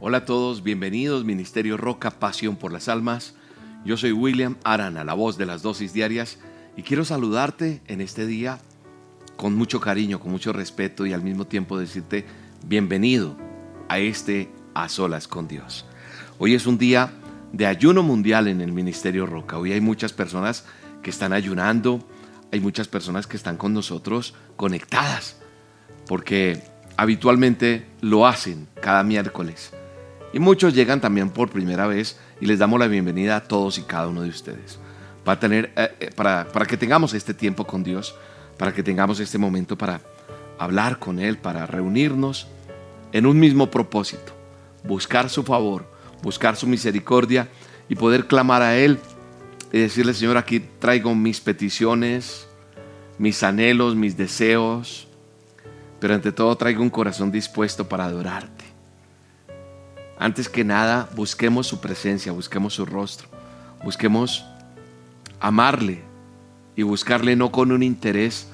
Hola a todos, bienvenidos Ministerio Roca, Pasión por las Almas. Yo soy William Arana, la voz de las dosis diarias, y quiero saludarte en este día con mucho cariño, con mucho respeto y al mismo tiempo decirte bienvenido a este A Solas con Dios. Hoy es un día de ayuno mundial en el Ministerio Roca. Hoy hay muchas personas que están ayunando, hay muchas personas que están con nosotros conectadas, porque habitualmente lo hacen cada miércoles. Y muchos llegan también por primera vez y les damos la bienvenida a todos y cada uno de ustedes. Para, tener, eh, eh, para, para que tengamos este tiempo con Dios, para que tengamos este momento para hablar con Él, para reunirnos en un mismo propósito, buscar su favor, buscar su misericordia y poder clamar a Él y decirle, Señor, aquí traigo mis peticiones, mis anhelos, mis deseos, pero ante todo traigo un corazón dispuesto para adorarte. Antes que nada, busquemos su presencia, busquemos su rostro, busquemos amarle y buscarle no con un interés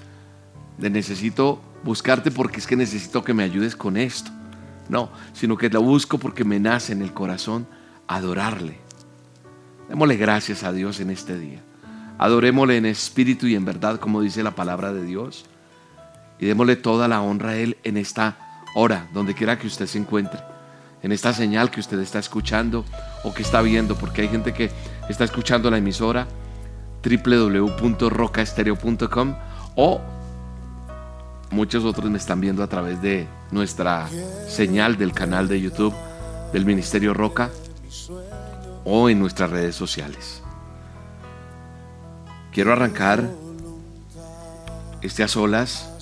de necesito buscarte porque es que necesito que me ayudes con esto. No, sino que la busco porque me nace en el corazón adorarle. Démosle gracias a Dios en este día. Adorémosle en espíritu y en verdad, como dice la palabra de Dios y démosle toda la honra a Él en esta hora, donde quiera que usted se encuentre, en esta señal que usted está escuchando o que está viendo, porque hay gente que está escuchando la emisora www.rocaestereo.com o muchos otros me están viendo a través de nuestra señal del canal de YouTube del Ministerio Roca o en nuestras redes sociales. Quiero arrancar este a solas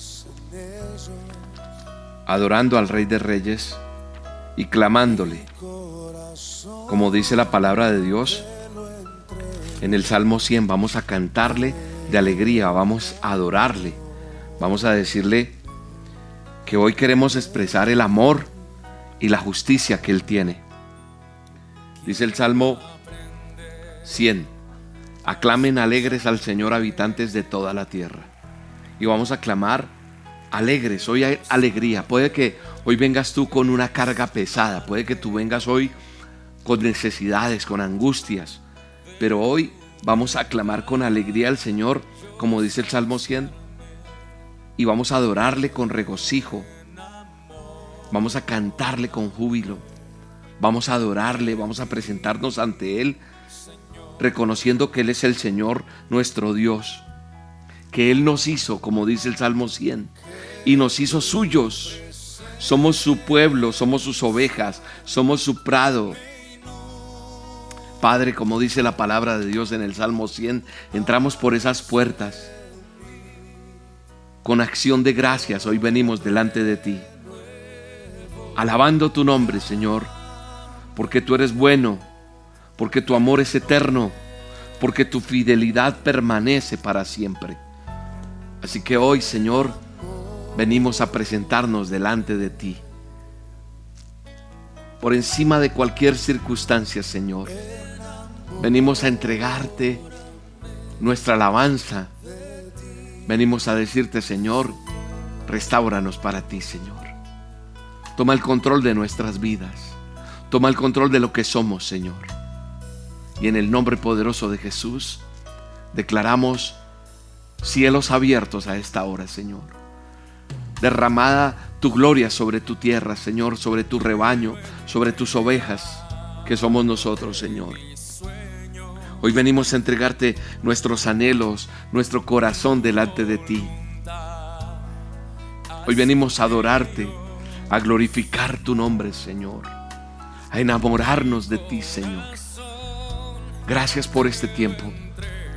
adorando al Rey de Reyes y clamándole, como dice la palabra de Dios en el Salmo 100, vamos a cantarle de alegría, vamos a adorarle, vamos a decirle que hoy queremos expresar el amor y la justicia que Él tiene. Dice el Salmo 100, aclamen alegres al Señor habitantes de toda la tierra. Y vamos a clamar alegres, hoy hay alegría. Puede que hoy vengas tú con una carga pesada, puede que tú vengas hoy con necesidades, con angustias, pero hoy vamos a clamar con alegría al Señor, como dice el Salmo 100, y vamos a adorarle con regocijo, vamos a cantarle con júbilo, vamos a adorarle, vamos a presentarnos ante Él, reconociendo que Él es el Señor nuestro Dios que Él nos hizo, como dice el Salmo 100, y nos hizo suyos. Somos su pueblo, somos sus ovejas, somos su prado. Padre, como dice la palabra de Dios en el Salmo 100, entramos por esas puertas. Con acción de gracias hoy venimos delante de ti, alabando tu nombre, Señor, porque tú eres bueno, porque tu amor es eterno, porque tu fidelidad permanece para siempre. Así que hoy, Señor, venimos a presentarnos delante de ti. Por encima de cualquier circunstancia, Señor. Venimos a entregarte nuestra alabanza. Venimos a decirte, Señor, restauranos para ti, Señor. Toma el control de nuestras vidas. Toma el control de lo que somos, Señor. Y en el nombre poderoso de Jesús, declaramos cielos abiertos a esta hora, Señor. Derramada tu gloria sobre tu tierra, Señor, sobre tu rebaño, sobre tus ovejas, que somos nosotros, Señor. Hoy venimos a entregarte nuestros anhelos, nuestro corazón delante de ti. Hoy venimos a adorarte, a glorificar tu nombre, Señor, a enamorarnos de ti, Señor. Gracias por este tiempo.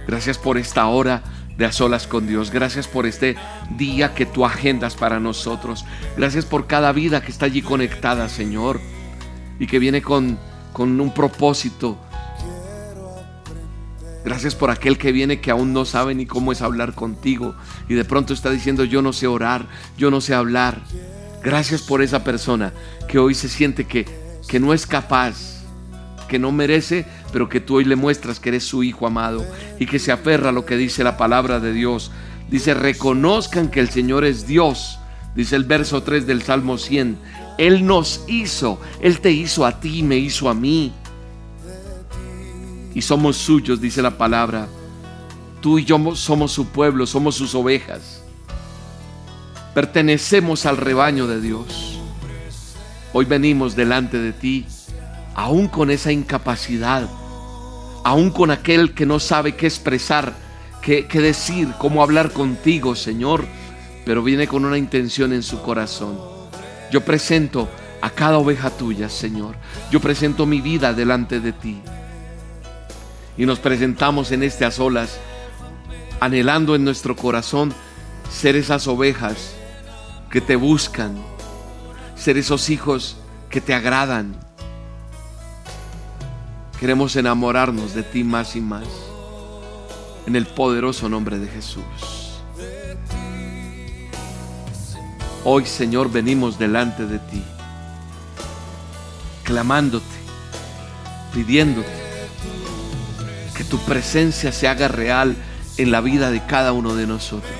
Gracias por esta hora de a solas con Dios. Gracias por este día que tú agendas para nosotros. Gracias por cada vida que está allí conectada, Señor, y que viene con, con un propósito. Gracias por aquel que viene que aún no sabe ni cómo es hablar contigo y de pronto está diciendo yo no sé orar, yo no sé hablar. Gracias por esa persona que hoy se siente que, que no es capaz que no merece, pero que tú hoy le muestras que eres su hijo amado y que se aferra a lo que dice la palabra de Dios. Dice, reconozcan que el Señor es Dios. Dice el verso 3 del Salmo 100, Él nos hizo, Él te hizo a ti, me hizo a mí. Y somos suyos, dice la palabra. Tú y yo somos su pueblo, somos sus ovejas. Pertenecemos al rebaño de Dios. Hoy venimos delante de ti, aún con esa incapacidad, aún con aquel que no sabe qué expresar, qué, qué decir, cómo hablar contigo, Señor, pero viene con una intención en su corazón. Yo presento a cada oveja tuya, Señor. Yo presento mi vida delante de ti. Y nos presentamos en estas olas, anhelando en nuestro corazón ser esas ovejas que te buscan, ser esos hijos que te agradan. Queremos enamorarnos de ti más y más. En el poderoso nombre de Jesús. Hoy, Señor, venimos delante de ti, clamándote, pidiéndote que tu presencia se haga real en la vida de cada uno de nosotros.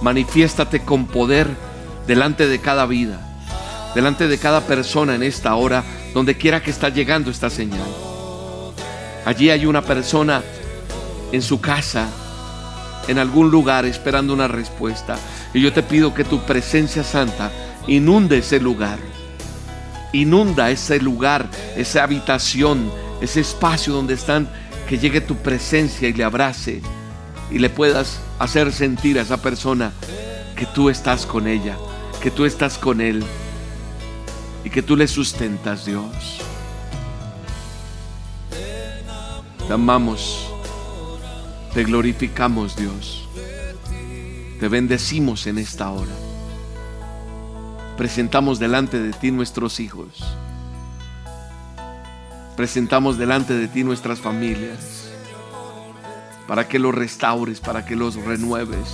Manifiéstate con poder delante de cada vida, delante de cada persona en esta hora, donde quiera que está llegando esta señal. Allí hay una persona en su casa, en algún lugar, esperando una respuesta. Y yo te pido que tu presencia santa inunde ese lugar. Inunda ese lugar, esa habitación, ese espacio donde están, que llegue tu presencia y le abrace y le puedas hacer sentir a esa persona que tú estás con ella, que tú estás con él y que tú le sustentas, Dios. Te amamos, te glorificamos, Dios. Te bendecimos en esta hora. Presentamos delante de ti nuestros hijos. Presentamos delante de ti nuestras familias. Para que los restaures, para que los renueves.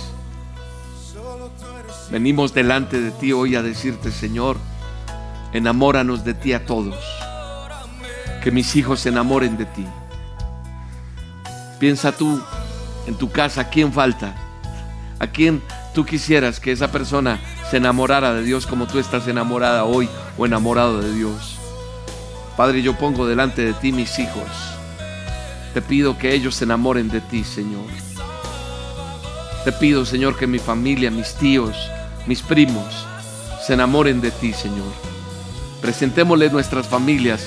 Venimos delante de ti hoy a decirte, Señor, enamóranos de ti a todos. Que mis hijos se enamoren de ti. Piensa tú en tu casa, ¿quién falta? ¿A quién tú quisieras que esa persona se enamorara de Dios como tú estás enamorada hoy o enamorado de Dios? Padre, yo pongo delante de ti mis hijos. Te pido que ellos se enamoren de ti, Señor. Te pido, Señor, que mi familia, mis tíos, mis primos, se enamoren de ti, Señor. Presentémosle nuestras familias.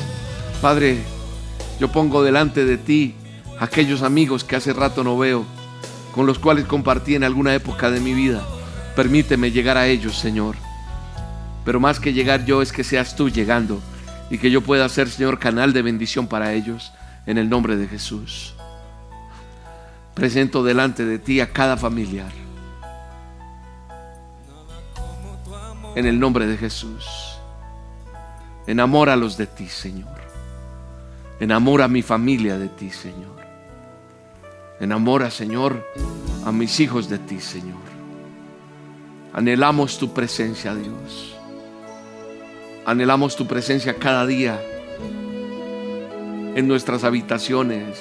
Padre, yo pongo delante de ti aquellos amigos que hace rato no veo con los cuales compartí en alguna época de mi vida. Permíteme llegar a ellos, Señor. Pero más que llegar yo es que seas tú llegando y que yo pueda ser, Señor, canal de bendición para ellos en el nombre de Jesús. Presento delante de ti a cada familiar. En el nombre de Jesús. Enamóralos de ti, Señor. Enamora a mi familia de ti, Señor. Enamora, Señor, a mis hijos de ti, Señor. Anhelamos tu presencia, Dios. Anhelamos tu presencia cada día en nuestras habitaciones,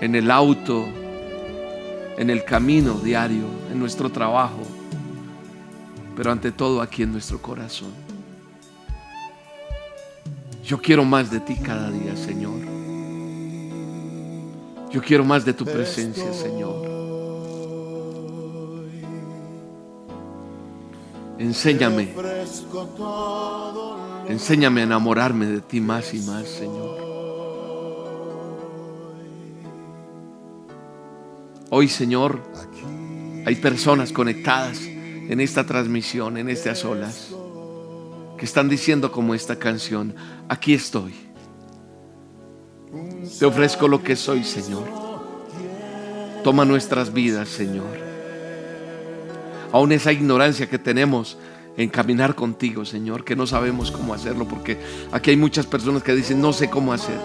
en el auto, en el camino diario, en nuestro trabajo, pero ante todo aquí en nuestro corazón. Yo quiero más de ti cada día, Señor. Yo quiero más de tu presencia, Señor. Enséñame. Enséñame a enamorarme de ti más y más, Señor. Hoy, Señor, hay personas conectadas en esta transmisión, en estas olas, que están diciendo como esta canción, aquí estoy. Te ofrezco lo que soy, Señor. Toma nuestras vidas, Señor. Aún esa ignorancia que tenemos en caminar contigo, Señor, que no sabemos cómo hacerlo, porque aquí hay muchas personas que dicen, no sé cómo hacer.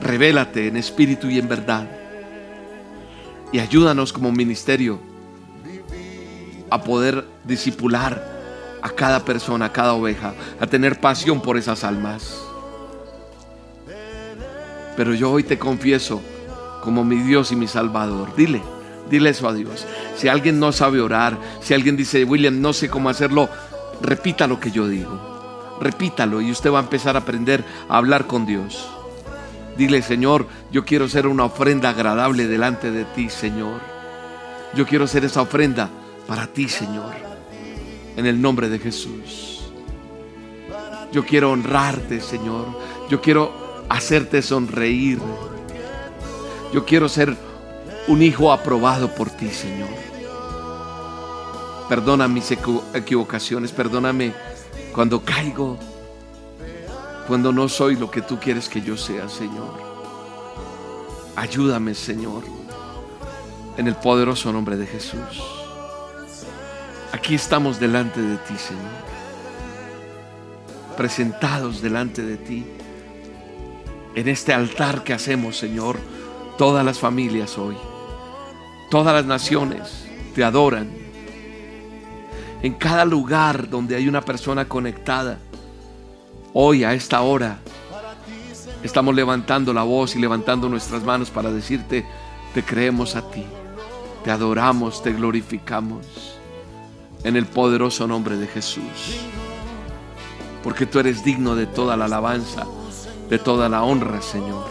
Revélate en espíritu y en verdad. Y ayúdanos como ministerio a poder disipular a cada persona, a cada oveja, a tener pasión por esas almas. Pero yo hoy te confieso como mi Dios y mi Salvador. Dile, Dile eso a Dios. Si alguien no sabe orar, si alguien dice, William, no sé cómo hacerlo, repita lo que yo digo. Repítalo y usted va a empezar a aprender a hablar con Dios. Dile, Señor, yo quiero ser una ofrenda agradable delante de ti, Señor. Yo quiero ser esa ofrenda para ti, Señor. En el nombre de Jesús. Yo quiero honrarte, Señor. Yo quiero hacerte sonreír. Yo quiero ser un hijo aprobado por ti, Señor. Perdona mis equivocaciones, perdóname cuando caigo, cuando no soy lo que tú quieres que yo sea, Señor. Ayúdame, Señor, en el poderoso nombre de Jesús. Aquí estamos delante de ti, Señor. Presentados delante de ti. En este altar que hacemos, Señor, todas las familias hoy. Todas las naciones te adoran. En cada lugar donde hay una persona conectada, hoy a esta hora, estamos levantando la voz y levantando nuestras manos para decirte, te creemos a ti, te adoramos, te glorificamos en el poderoso nombre de Jesús. Porque tú eres digno de toda la alabanza, de toda la honra, Señor.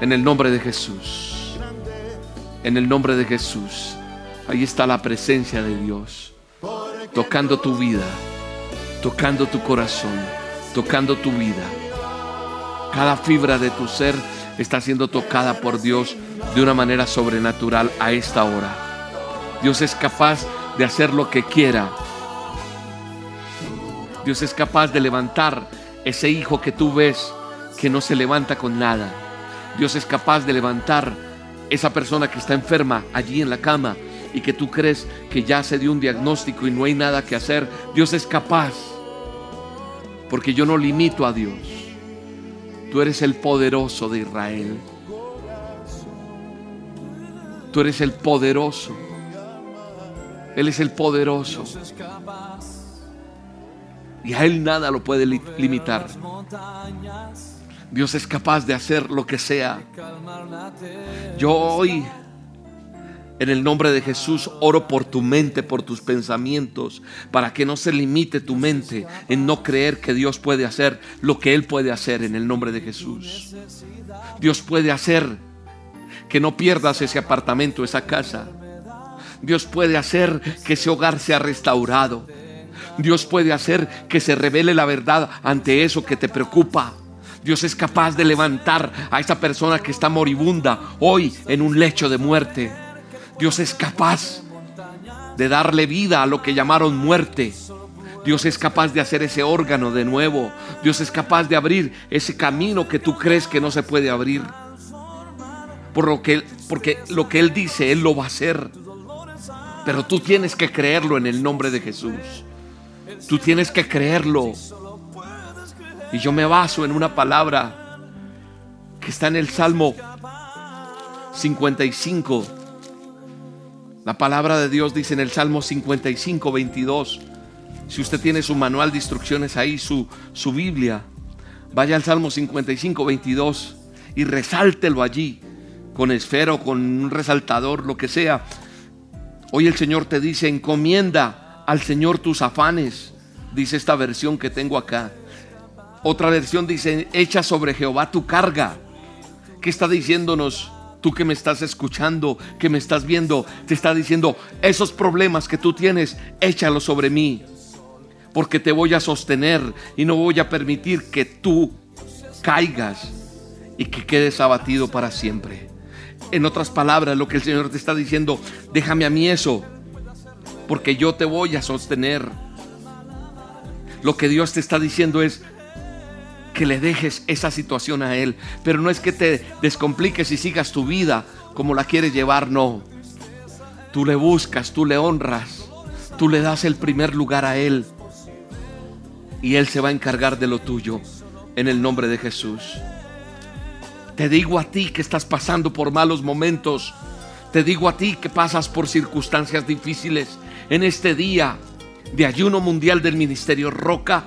En el nombre de Jesús en el nombre de Jesús. Ahí está la presencia de Dios, tocando tu vida, tocando tu corazón, tocando tu vida. Cada fibra de tu ser está siendo tocada por Dios de una manera sobrenatural a esta hora. Dios es capaz de hacer lo que quiera. Dios es capaz de levantar ese hijo que tú ves que no se levanta con nada. Dios es capaz de levantar esa persona que está enferma allí en la cama y que tú crees que ya se dio un diagnóstico y no hay nada que hacer, Dios es capaz. Porque yo no limito a Dios. Tú eres el poderoso de Israel. Tú eres el poderoso. Él es el poderoso. Y a Él nada lo puede limitar. Dios es capaz de hacer lo que sea. Yo hoy, en el nombre de Jesús, oro por tu mente, por tus pensamientos, para que no se limite tu mente en no creer que Dios puede hacer lo que Él puede hacer en el nombre de Jesús. Dios puede hacer que no pierdas ese apartamento, esa casa. Dios puede hacer que ese hogar sea restaurado. Dios puede hacer que se revele la verdad ante eso que te preocupa. Dios es capaz de levantar a esa persona que está moribunda hoy en un lecho de muerte. Dios es capaz de darle vida a lo que llamaron muerte. Dios es capaz de hacer ese órgano de nuevo. Dios es capaz de abrir ese camino que tú crees que no se puede abrir. Por lo que, porque lo que Él dice, Él lo va a hacer. Pero tú tienes que creerlo en el nombre de Jesús. Tú tienes que creerlo. Y yo me baso en una palabra que está en el Salmo 55. La palabra de Dios dice en el Salmo 55, 22. Si usted tiene su manual de instrucciones ahí, su, su Biblia, vaya al Salmo 55, 22 y resáltelo allí con esfero, con un resaltador, lo que sea. Hoy el Señor te dice, encomienda al Señor tus afanes, dice esta versión que tengo acá. Otra versión dice, echa sobre Jehová tu carga. ¿Qué está diciéndonos? Tú que me estás escuchando, que me estás viendo, te está diciendo, esos problemas que tú tienes, échalos sobre mí. Porque te voy a sostener y no voy a permitir que tú caigas y que quedes abatido para siempre. En otras palabras, lo que el Señor te está diciendo, déjame a mí eso, porque yo te voy a sostener. Lo que Dios te está diciendo es, que le dejes esa situación a Él. Pero no es que te descompliques y sigas tu vida como la quieres llevar, no. Tú le buscas, tú le honras, tú le das el primer lugar a Él. Y Él se va a encargar de lo tuyo en el nombre de Jesús. Te digo a ti que estás pasando por malos momentos. Te digo a ti que pasas por circunstancias difíciles en este día de ayuno mundial del Ministerio Roca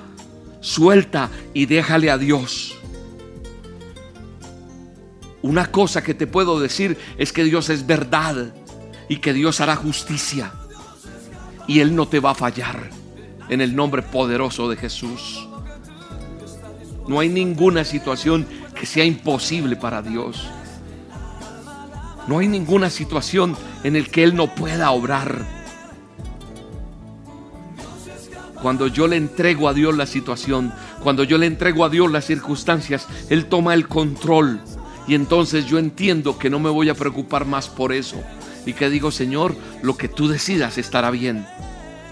Suelta y déjale a Dios. Una cosa que te puedo decir es que Dios es verdad y que Dios hará justicia. Y Él no te va a fallar en el nombre poderoso de Jesús. No hay ninguna situación que sea imposible para Dios. No hay ninguna situación en el que Él no pueda obrar. Cuando yo le entrego a Dios la situación, cuando yo le entrego a Dios las circunstancias, Él toma el control. Y entonces yo entiendo que no me voy a preocupar más por eso. Y que digo, Señor, lo que tú decidas estará bien.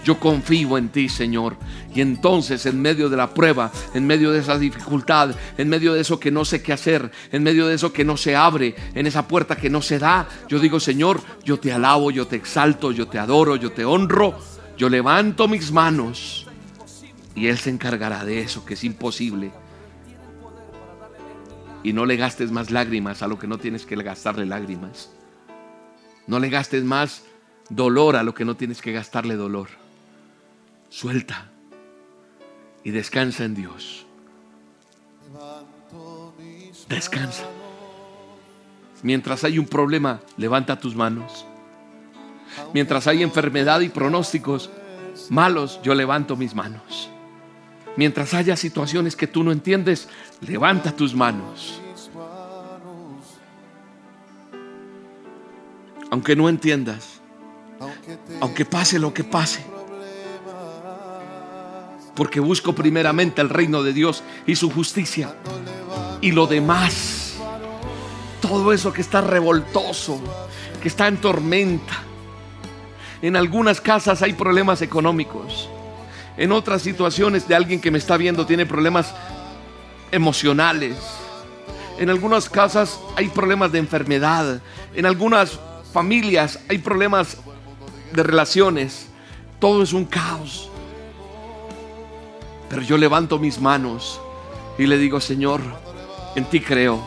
Yo confío en ti, Señor. Y entonces en medio de la prueba, en medio de esa dificultad, en medio de eso que no sé qué hacer, en medio de eso que no se abre, en esa puerta que no se da, yo digo, Señor, yo te alabo, yo te exalto, yo te adoro, yo te honro, yo levanto mis manos y Él se encargará de eso que es imposible. Y no le gastes más lágrimas a lo que no tienes que gastarle lágrimas. No le gastes más dolor a lo que no tienes que gastarle dolor. Suelta y descansa en Dios. Descansa. Mientras hay un problema, levanta tus manos. Mientras hay enfermedad y pronósticos malos, yo levanto mis manos. Mientras haya situaciones que tú no entiendes, levanta tus manos. Aunque no entiendas, aunque pase lo que pase, porque busco primeramente el reino de Dios y su justicia. Y lo demás, todo eso que está revoltoso, que está en tormenta. En algunas casas hay problemas económicos. En otras situaciones de alguien que me está viendo tiene problemas emocionales. En algunas casas hay problemas de enfermedad. En algunas familias hay problemas de relaciones. Todo es un caos. Pero yo levanto mis manos y le digo, Señor, en ti creo.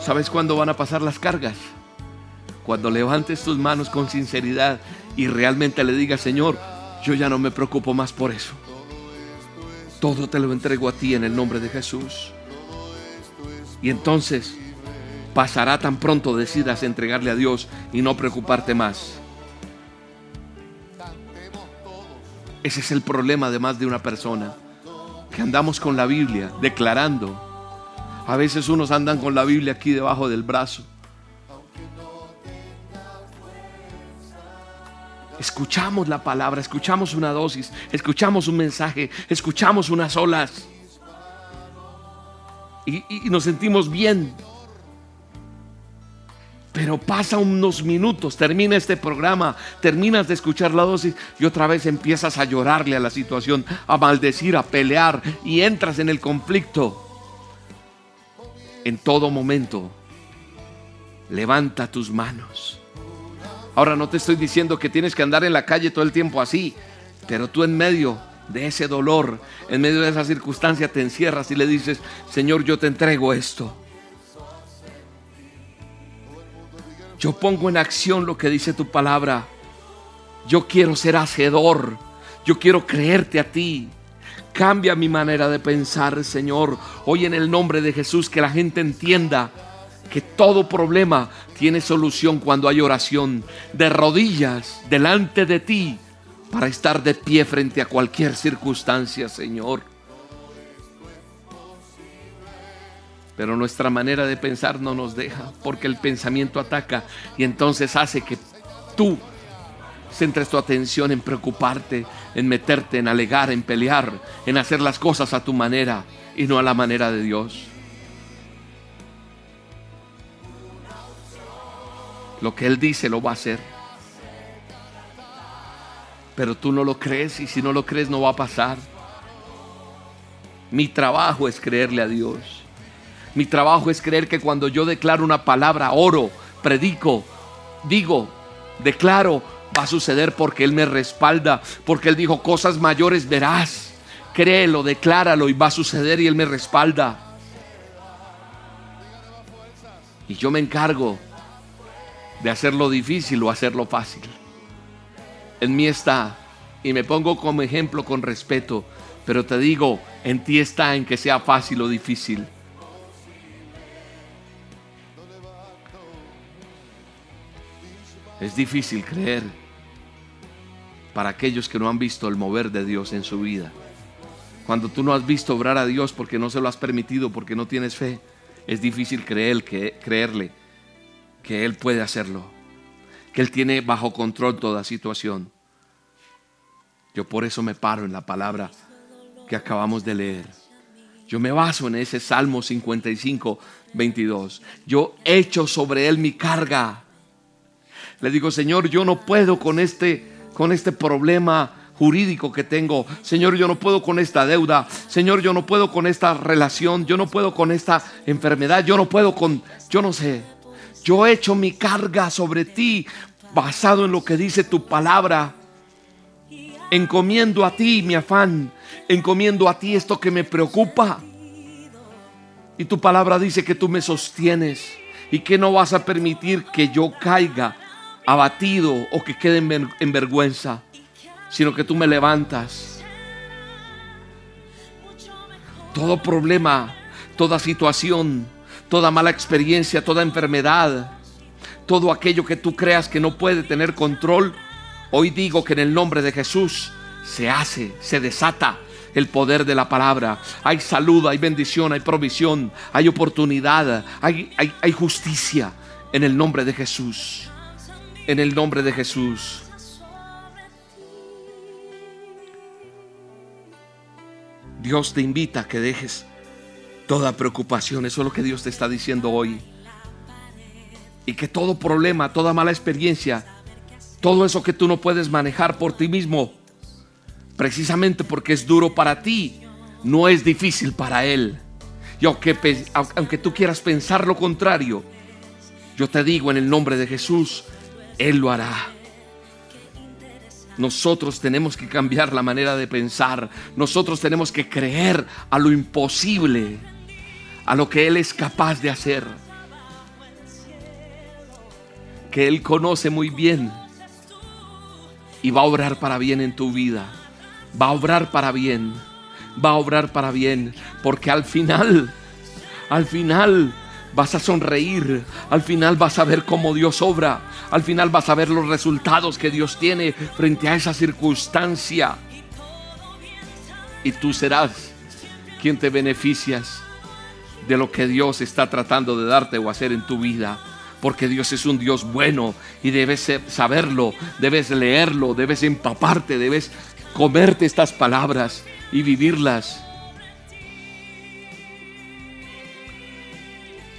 ¿Sabes cuándo van a pasar las cargas? Cuando levantes tus manos con sinceridad y realmente le digas, Señor, yo ya no me preocupo más por eso. Todo te lo entrego a ti en el nombre de Jesús. Y entonces pasará tan pronto decidas entregarle a Dios y no preocuparte más. Ese es el problema de más de una persona. Que andamos con la Biblia declarando. A veces unos andan con la Biblia aquí debajo del brazo. Escuchamos la palabra, escuchamos una dosis, escuchamos un mensaje, escuchamos unas olas. Y, y nos sentimos bien. Pero pasa unos minutos, termina este programa, terminas de escuchar la dosis y otra vez empiezas a llorarle a la situación, a maldecir, a pelear y entras en el conflicto. En todo momento, levanta tus manos. Ahora no te estoy diciendo que tienes que andar en la calle todo el tiempo así, pero tú en medio de ese dolor, en medio de esa circunstancia, te encierras y le dices, Señor, yo te entrego esto. Yo pongo en acción lo que dice tu palabra. Yo quiero ser hacedor. Yo quiero creerte a ti. Cambia mi manera de pensar, Señor. Hoy en el nombre de Jesús, que la gente entienda que todo problema tiene solución cuando hay oración. De rodillas delante de ti para estar de pie frente a cualquier circunstancia, Señor. Pero nuestra manera de pensar no nos deja, porque el pensamiento ataca y entonces hace que tú centres tu atención en preocuparte, en meterte, en alegar, en pelear, en hacer las cosas a tu manera y no a la manera de Dios. Lo que Él dice lo va a hacer. Pero tú no lo crees y si no lo crees no va a pasar. Mi trabajo es creerle a Dios. Mi trabajo es creer que cuando yo declaro una palabra, oro, predico, digo, declaro, va a suceder porque Él me respalda, porque Él dijo, cosas mayores verás. Créelo, decláralo y va a suceder y Él me respalda. Y yo me encargo de hacerlo difícil o hacerlo fácil. En mí está, y me pongo como ejemplo con respeto, Pero te digo, en ti está en que sea fácil o difícil. Es difícil creer para aquellos que no han visto el mover de Dios en su vida. Cuando tú no has visto obrar a Dios porque no se lo has permitido, porque no tienes fe, es difícil creerle que Él puede hacerlo, que Él tiene bajo control toda situación. Yo por eso me paro en la palabra que acabamos de leer. Yo me baso en ese Salmo 55, 22. Yo echo sobre Él mi carga. Le digo, Señor, yo no puedo con este, con este problema jurídico que tengo. Señor, yo no puedo con esta deuda. Señor, yo no puedo con esta relación. Yo no puedo con esta enfermedad. Yo no puedo con, yo no sé. Yo echo mi carga sobre ti basado en lo que dice tu palabra. Encomiendo a ti mi afán. Encomiendo a ti esto que me preocupa. Y tu palabra dice que tú me sostienes y que no vas a permitir que yo caiga abatido o que quede en, vergüenza, sino que tú me levantas. Todo problema, toda situación, toda mala experiencia, toda enfermedad, todo aquello que tú creas que no puede tener control, hoy digo que en el nombre de Jesús se hace, se desata el poder de la palabra. Hay salud, hay bendición, hay provisión, hay oportunidad, hay, hay, hay justicia en el nombre de Jesús en el nombre de Jesús. Dios te invita a que dejes toda preocupación. Eso es lo que Dios te está diciendo hoy. Y que todo problema, toda mala experiencia, todo eso que tú no puedes manejar por ti mismo, precisamente porque es duro para ti, no es difícil para Él. Y aunque, aunque tú quieras pensar lo contrario, yo te digo en el nombre de Jesús, él lo hará. Nosotros tenemos que cambiar la manera de pensar. Nosotros tenemos que creer a lo imposible, a lo que Él es capaz de hacer. Que Él conoce muy bien y va a obrar para bien en tu vida. Va a obrar para bien. Va a obrar para bien. Porque al final, al final vas a sonreír. Al final vas a ver cómo Dios obra. Al final vas a ver los resultados que Dios tiene frente a esa circunstancia. Y tú serás quien te beneficias de lo que Dios está tratando de darte o hacer en tu vida. Porque Dios es un Dios bueno y debes saberlo, debes leerlo, debes empaparte, debes comerte estas palabras y vivirlas.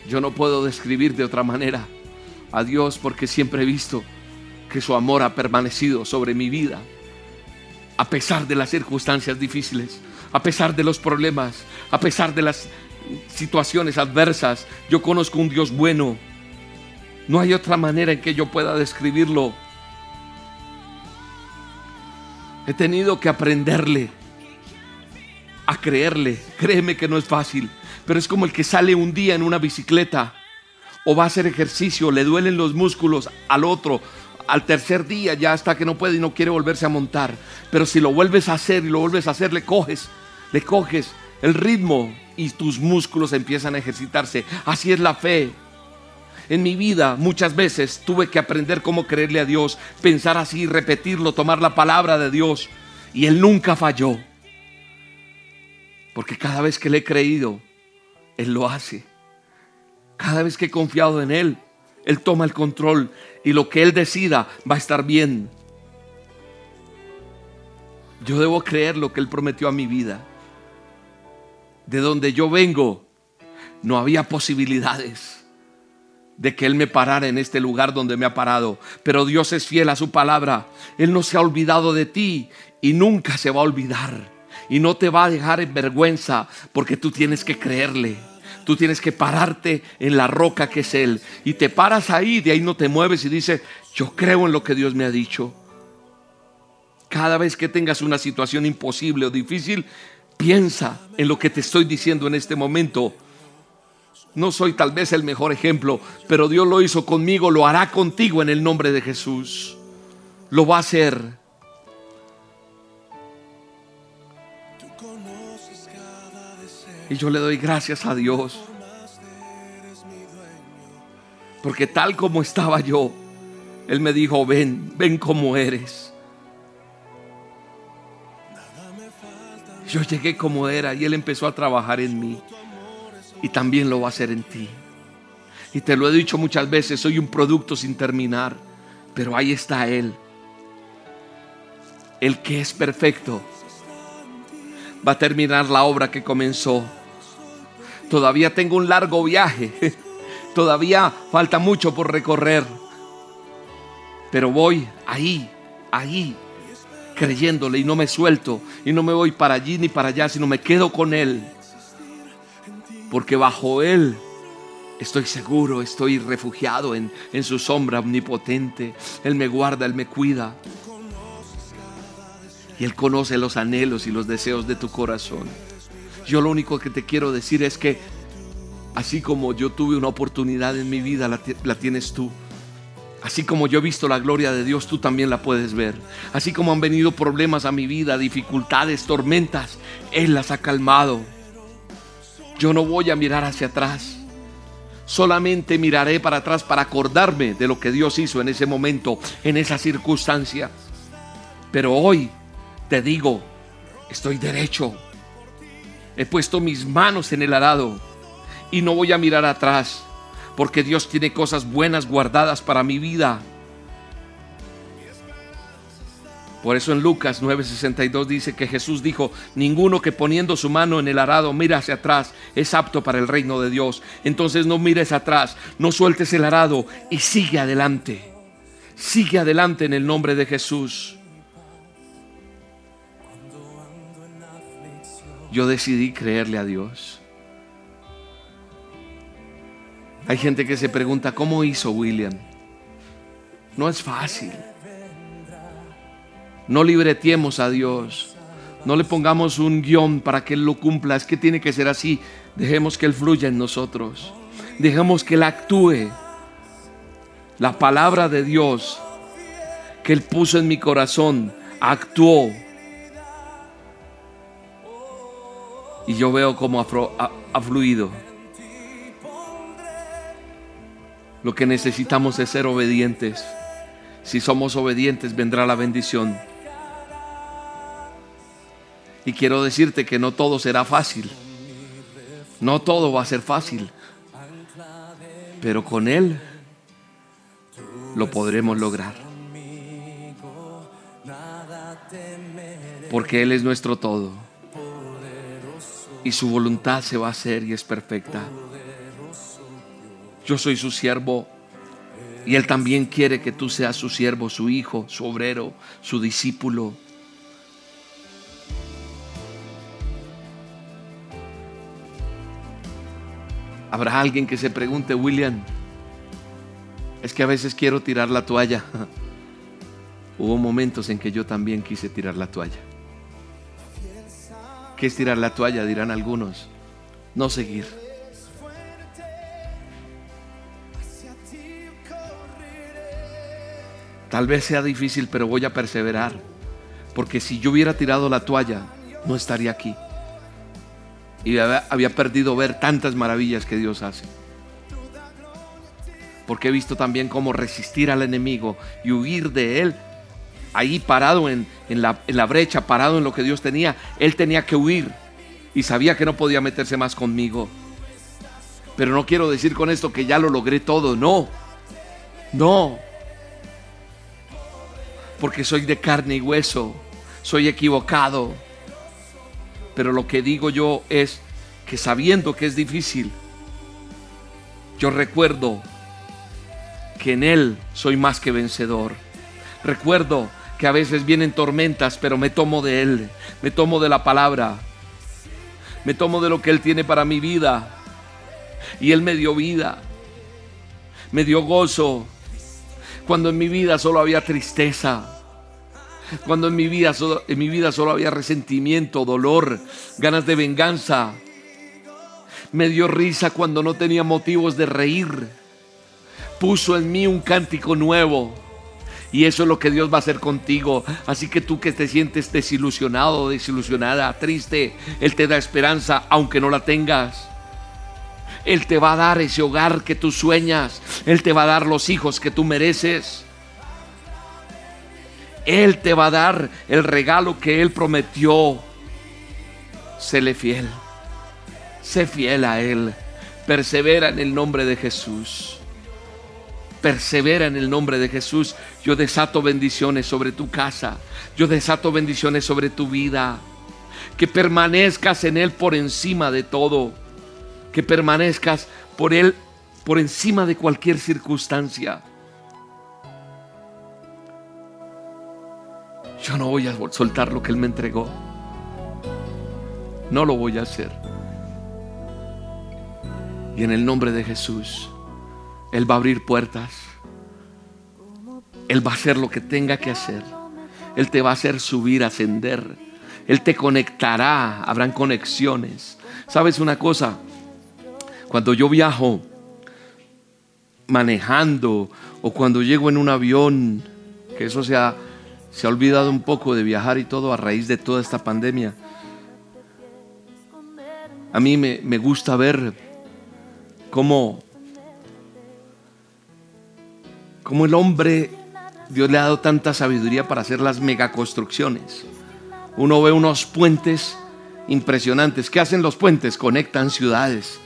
Yo no puedo describir de otra manera a Dios porque siempre he visto que su amor ha permanecido sobre mi vida. A pesar de las circunstancias difíciles, a pesar de los problemas, a pesar de las situaciones adversas, yo conozco un Dios bueno. No hay otra manera en que yo pueda describirlo. He tenido que aprenderle a creerle. Créeme que no es fácil pero es como el que sale un día en una bicicleta o va a hacer ejercicio, le duelen los músculos al otro, al tercer día ya hasta que no puede y no quiere volverse a montar. Pero si lo vuelves a hacer y lo vuelves a hacer, le coges, le coges el ritmo y tus músculos empiezan a ejercitarse. Así es la fe. En mi vida muchas veces tuve que aprender cómo creerle a Dios, pensar así, repetirlo, tomar la palabra de Dios. Y Él nunca falló. Porque cada vez que le he creído, él lo hace. Cada vez que he confiado en Él, Él toma el control y lo que Él decida va a estar bien. Yo debo creer lo que Él prometió a mi vida. De donde yo vengo, no había posibilidades de que Él me parara en este lugar donde me ha parado. Pero Dios es fiel a su palabra. Él no se ha olvidado de ti y nunca se va a olvidar y no te va a dejar en vergüenza porque tú tienes que creerle. Tú tienes que pararte en la roca que es Él. Y te paras ahí, de ahí no te mueves y dices, yo creo en lo que Dios me ha dicho. Cada vez que tengas una situación imposible o difícil, piensa en lo que te estoy diciendo en este momento. No soy tal vez el mejor ejemplo, pero Dios lo hizo conmigo, lo hará contigo en el nombre de Jesús. Lo va a hacer. Y yo le doy gracias a Dios. Porque tal como estaba yo, Él me dijo, ven, ven como eres. Yo llegué como era y Él empezó a trabajar en mí. Y también lo va a hacer en ti. Y te lo he dicho muchas veces, soy un producto sin terminar. Pero ahí está Él. El que es perfecto. Va a terminar la obra que comenzó. Todavía tengo un largo viaje. Todavía falta mucho por recorrer. Pero voy ahí, ahí, creyéndole y no me suelto y no me voy para allí ni para allá, sino me quedo con Él. Porque bajo Él estoy seguro, estoy refugiado en, en su sombra omnipotente. Él me guarda, Él me cuida. Y Él conoce los anhelos y los deseos de tu corazón. Yo lo único que te quiero decir es que así como yo tuve una oportunidad en mi vida, la, la tienes tú. Así como yo he visto la gloria de Dios, tú también la puedes ver. Así como han venido problemas a mi vida, dificultades, tormentas, Él las ha calmado. Yo no voy a mirar hacia atrás. Solamente miraré para atrás para acordarme de lo que Dios hizo en ese momento, en esa circunstancia. Pero hoy te digo, estoy derecho. He puesto mis manos en el arado y no voy a mirar atrás, porque Dios tiene cosas buenas guardadas para mi vida. Por eso en Lucas 9:62 dice que Jesús dijo, ninguno que poniendo su mano en el arado mira hacia atrás es apto para el reino de Dios. Entonces no mires atrás, no sueltes el arado y sigue adelante. Sigue adelante en el nombre de Jesús. Yo decidí creerle a Dios. Hay gente que se pregunta, ¿cómo hizo William? No es fácil. No libretemos a Dios. No le pongamos un guion para que Él lo cumpla. Es que tiene que ser así. Dejemos que Él fluya en nosotros. Dejemos que Él actúe. La palabra de Dios que Él puso en mi corazón actuó. Y yo veo cómo ha, fluido. Lo que necesitamos es ser obedientes. Si somos obedientes vendrá la bendición. Y quiero decirte que no todo será fácil. No todo va a ser fácil. Pero con Él lo podremos lograr. Porque Él es nuestro todo. Y su voluntad se va a hacer y es perfecta. Yo soy su siervo y Él también quiere que tú seas su siervo, su hijo, su obrero, su discípulo. Habrá alguien que se pregunte, William, es que a veces quiero tirar la toalla. Hubo momentos en que yo también quise tirar la toalla. ¿Qué es tirar la toalla? Dirán algunos. No seguir. Tal vez sea difícil, pero voy a perseverar. Porque si yo hubiera tirado la toalla, no estaría aquí. Y había, perdido ver tantas maravillas que Dios hace. Porque he visto también cómo resistir al enemigo y huir de él. Ahí parado en, la, en la brecha, parado en lo que Dios tenía. Él tenía que huir. Y sabía que no podía meterse más conmigo. Pero no quiero decir con esto que ya lo logré todo. No. No porque soy de carne y hueso, soy equivocado. Pero lo que digo yo es que sabiendo que es difícil, yo recuerdo que en Él soy más que vencedor. Recuerdo que a veces vienen tormentas, pero me tomo de Él, me tomo de la palabra, me tomo de lo que Él tiene para mi vida. Y Él me dio vida, me dio gozo, cuando en mi vida solo había tristeza. Cuando en mi vida solo, en mi vida solo había resentimiento, dolor, ganas de venganza. Me dio risa cuando no tenía motivos de reír. Puso en mí un cántico nuevo. Y eso es lo que Dios va a hacer contigo. Así que tú que te sientes desilusionado, desilusionada, triste, Él te da esperanza aunque no la tengas. Él te va a dar ese hogar que tú sueñas. Él te va a dar los hijos que tú mereces. Él te va a dar el regalo que Él prometió. Séle fiel. Sé fiel a Él. Persevera en el nombre de Jesús. Persevera en el nombre de Jesús. Yo desato bendiciones sobre tu casa. Yo desato bendiciones sobre tu vida. Que permanezcas en Él por encima de todo. Que permanezcas por Él por encima de cualquier circunstancia. Yo no voy a soltar lo que Él me entregó. No lo voy a hacer. Y en el nombre de Jesús, Él va a abrir puertas. Él va a hacer lo que tenga que hacer. Él te va a hacer subir, ascender. Él te conectará. Habrán conexiones. ¿Sabes una cosa? Cuando yo viajo manejando o cuando llego en un avión, que eso se ha, se ha olvidado un poco de viajar y todo a raíz de toda esta pandemia. A mí me, me gusta ver cómo, cómo el hombre, Dios le ha dado tanta sabiduría para hacer las megaconstrucciones. Uno ve unos puentes impresionantes. ¿Qué hacen los puentes? Conectan ciudades.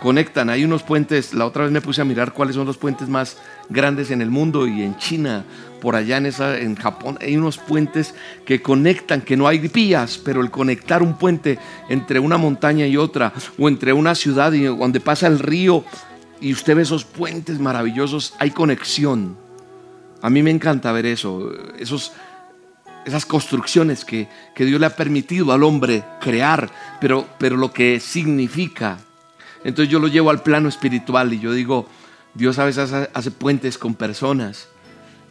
Conectan. Hay unos puentes. La otra vez me puse a mirar cuáles son los puentes más grandes en el mundo y en China, por allá en, esa, en Japón, hay unos puentes que conectan, que no hay vías, pero el conectar un puente entre una montaña y otra, o entre una ciudad y donde pasa el río, y usted ve esos puentes maravillosos, hay conexión. A mí me encanta ver eso, esos, esas construcciones que, que Dios le ha permitido al hombre crear, pero, pero lo que significa. Entonces yo lo llevo al plano espiritual y yo digo, Dios a veces hace, puentes con personas.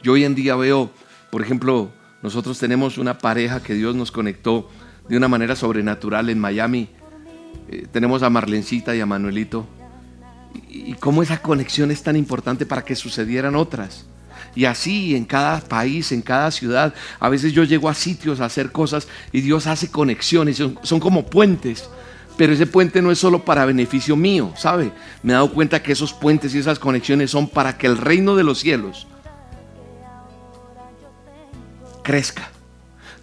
Yo hoy en día veo, por ejemplo, nosotros tenemos una pareja que Dios nos conectó de una manera sobrenatural en Miami. Eh, tenemos a Marlencita y a Manuelito. Y, cómo esa conexión es tan importante para que sucedieran otras. Y así en cada país, en cada ciudad, a veces yo llego a sitios a hacer cosas y Dios hace conexiones, son como puentes pero ese puente no es solo para beneficio mío, ¿sabe? Me he dado cuenta que esos puentes y esas conexiones son para que el reino de los cielos crezca.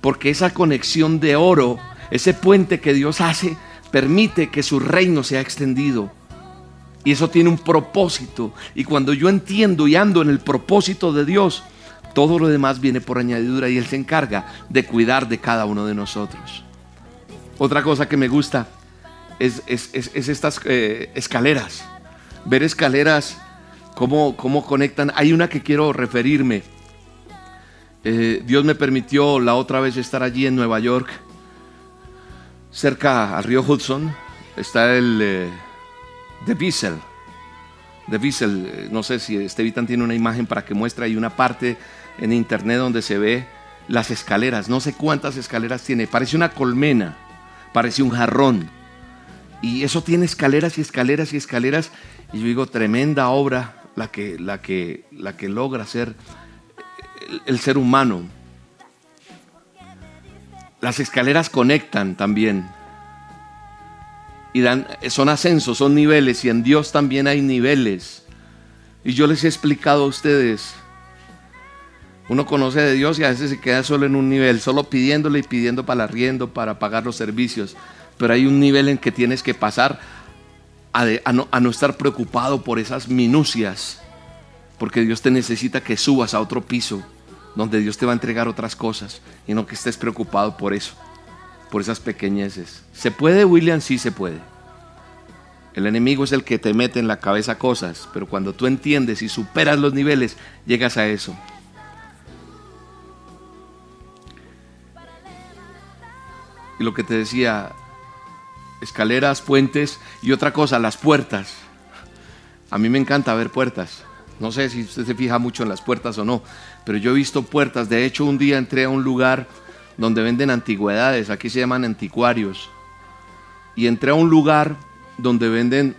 Porque esa conexión de oro, ese puente que Dios hace, permite que su reino sea extendido. Y eso tiene un propósito. Y cuando yo entiendo y ando en el propósito de Dios, todo lo demás viene por añadidura y Él se encarga de cuidar de cada uno de nosotros. Otra cosa que me gusta es, estas eh, escaleras. Ver escaleras, cómo, cómo, conectan. Hay una que quiero referirme. Eh, Dios me permitió la otra vez estar allí en Nueva York, cerca al río Hudson. Está el de eh, Wiesel. De Wiesel, no sé si Estevitan tiene una imagen para que muestre. Hay una parte en internet donde se ve las escaleras. No sé cuántas escaleras tiene. Parece una colmena, parece un jarrón y eso tiene escaleras y escaleras y escaleras. Y yo digo, tremenda obra la que, la que, la que logra ser el, ser humano. Las escaleras conectan también. Y dan, son ascensos, son niveles. Y en Dios también hay niveles. Y yo les he explicado a ustedes. Uno conoce de Dios y a veces se queda solo en un nivel, solo pidiéndole y pidiendo para el arriendo, para pagar los servicios pero hay un nivel en que tienes que pasar a, no, estar preocupado por esas minucias, porque Dios te necesita que subas a otro piso, donde Dios te va a entregar otras cosas, y no que estés preocupado por eso, por esas pequeñeces. ¿Se puede, William? Sí se puede. El enemigo es el que te mete en la cabeza cosas, pero cuando tú entiendes y superas los niveles, llegas a eso. Y lo que te decía, escaleras, puentes y otra cosa, las puertas. A mí me encanta ver puertas. No sé si usted se fija mucho en las puertas o no, pero yo he visto puertas. De hecho, un día entré a un lugar donde venden antigüedades, aquí se llaman anticuarios. Y entré a un lugar donde venden